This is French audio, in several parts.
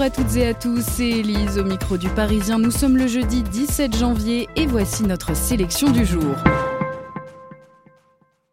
Bonjour à toutes et à tous, c'est Elise au micro du Parisien. Nous sommes le jeudi 17 janvier et voici notre sélection du jour.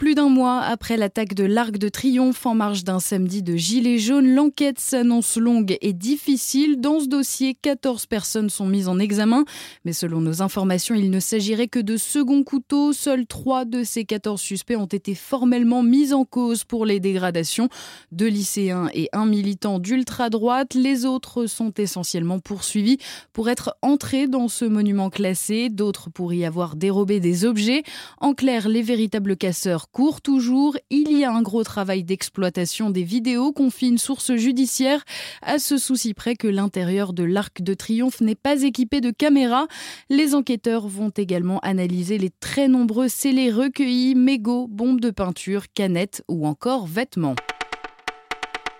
Plus d'un mois après l'attaque de l'Arc de Triomphe en marge d'un samedi de Gilets jaunes, l'enquête s'annonce longue et difficile. Dans ce dossier, 14 personnes sont mises en examen, mais selon nos informations, il ne s'agirait que de second couteau. Seuls 3 de ces 14 suspects ont été formellement mis en cause pour les dégradations. Deux lycéens et un militant d'ultra-droite. Les autres sont essentiellement poursuivis pour être entrés dans ce monument classé, d'autres pour y avoir dérobé des objets. En clair, les véritables casseurs court toujours. Il y a un gros travail d'exploitation des vidéos, confie une source judiciaire, à ce souci près que l'intérieur de l'Arc de Triomphe n'est pas équipé de caméras. Les enquêteurs vont également analyser les très nombreux scellés recueillis, mégots, bombes de peinture, canettes ou encore vêtements.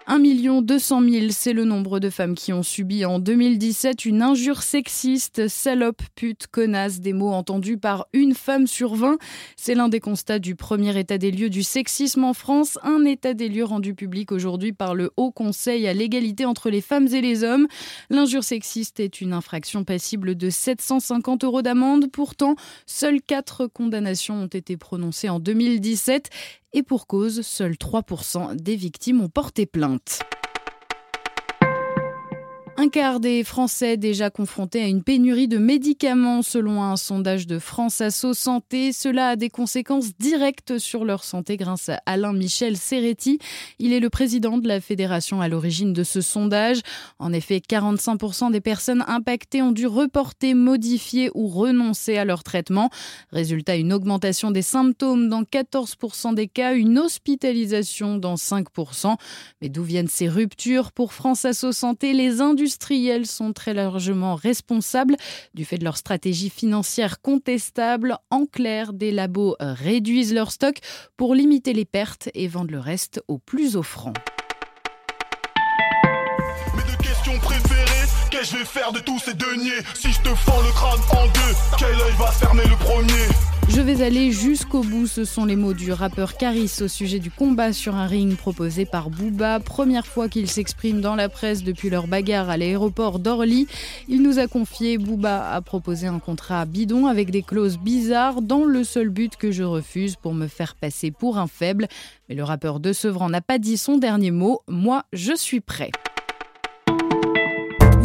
1 200 000, c'est le nombre de femmes qui ont subi en 2017 une injure sexiste, salope, pute, connasse, des mots entendus par une femme sur 20. C'est l'un des constats du premier état des lieux du sexisme en France, un état des lieux rendu public aujourd'hui par le Haut Conseil à l'égalité entre les femmes et les hommes. L'injure sexiste est une infraction passible de 750 euros d'amende. Pourtant, seules quatre condamnations ont été prononcées en 2017 et pour cause, seuls 3% des victimes ont porté plainte. Un quart des Français déjà confrontés à une pénurie de médicaments selon un sondage de France Asso Santé. Cela a des conséquences directes sur leur santé grâce à Alain Michel Serretti. Il est le président de la fédération à l'origine de ce sondage. En effet, 45% des personnes impactées ont dû reporter, modifier ou renoncer à leur traitement. Résultat, une augmentation des symptômes dans 14% des cas, une hospitalisation dans 5%. Mais d'où viennent ces ruptures? Pour France Asso Santé, les industries industriels sont très largement responsables du fait de leur stratégie financière contestable. En clair, des labos réduisent leur stock pour limiter les pertes et vendent le reste au plus offrant. Qu'est-ce que je vais faire de tous ces deniers? Si je te fends le crâne en deux, quel je vais aller jusqu'au bout, ce sont les mots du rappeur Caris au sujet du combat sur un ring proposé par Booba. Première fois qu'il s'exprime dans la presse depuis leur bagarre à l'aéroport d'Orly. Il nous a confié, Booba a proposé un contrat bidon avec des clauses bizarres dans le seul but que je refuse pour me faire passer pour un faible. Mais le rappeur de Sevran n'a pas dit son dernier mot, moi je suis prêt.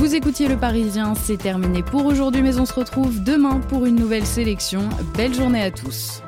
Vous écoutiez Le Parisien, c'est terminé pour aujourd'hui, mais on se retrouve demain pour une nouvelle sélection. Belle journée à tous.